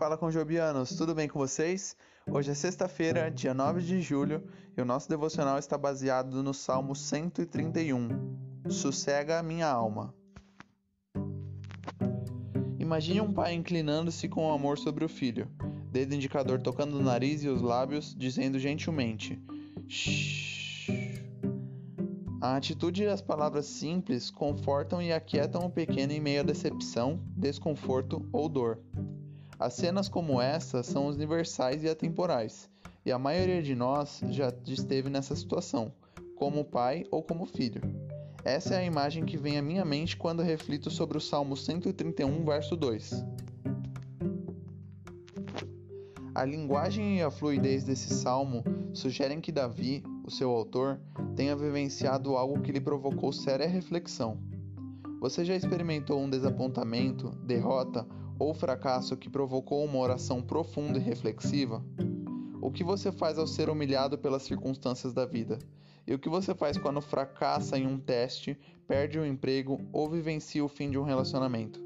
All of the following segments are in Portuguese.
Fala com Jobianos, tudo bem com vocês? Hoje é sexta-feira, dia 9 de julho, e o nosso devocional está baseado no Salmo 131. Sossega minha alma. Imagine um pai inclinando-se com amor sobre o filho, dedo indicador tocando o nariz e os lábios, dizendo gentilmente: Shhh. A atitude e as palavras simples confortam e aquietam o pequeno em meio à decepção, desconforto ou dor. As cenas como essa são universais e atemporais, e a maioria de nós já esteve nessa situação, como pai ou como filho. Essa é a imagem que vem à minha mente quando reflito sobre o Salmo 131, verso 2. A linguagem e a fluidez desse salmo sugerem que Davi, o seu autor, tenha vivenciado algo que lhe provocou séria reflexão. Você já experimentou um desapontamento, derrota ou fracasso que provocou uma oração profunda e reflexiva? O que você faz ao ser humilhado pelas circunstâncias da vida? E o que você faz quando fracassa em um teste, perde um emprego ou vivencia o fim de um relacionamento?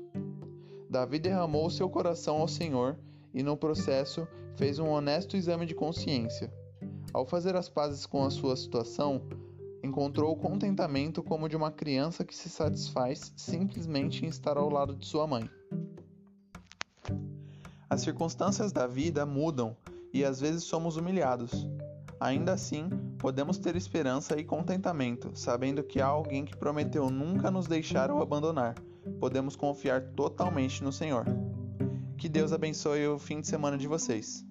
Davi derramou seu coração ao Senhor e, no processo, fez um honesto exame de consciência. Ao fazer as pazes com a sua situação, encontrou o contentamento como de uma criança que se satisfaz simplesmente em estar ao lado de sua mãe. As circunstâncias da vida mudam e às vezes somos humilhados. Ainda assim, podemos ter esperança e contentamento, sabendo que há alguém que prometeu nunca nos deixar ou abandonar. Podemos confiar totalmente no Senhor. Que Deus abençoe o fim de semana de vocês.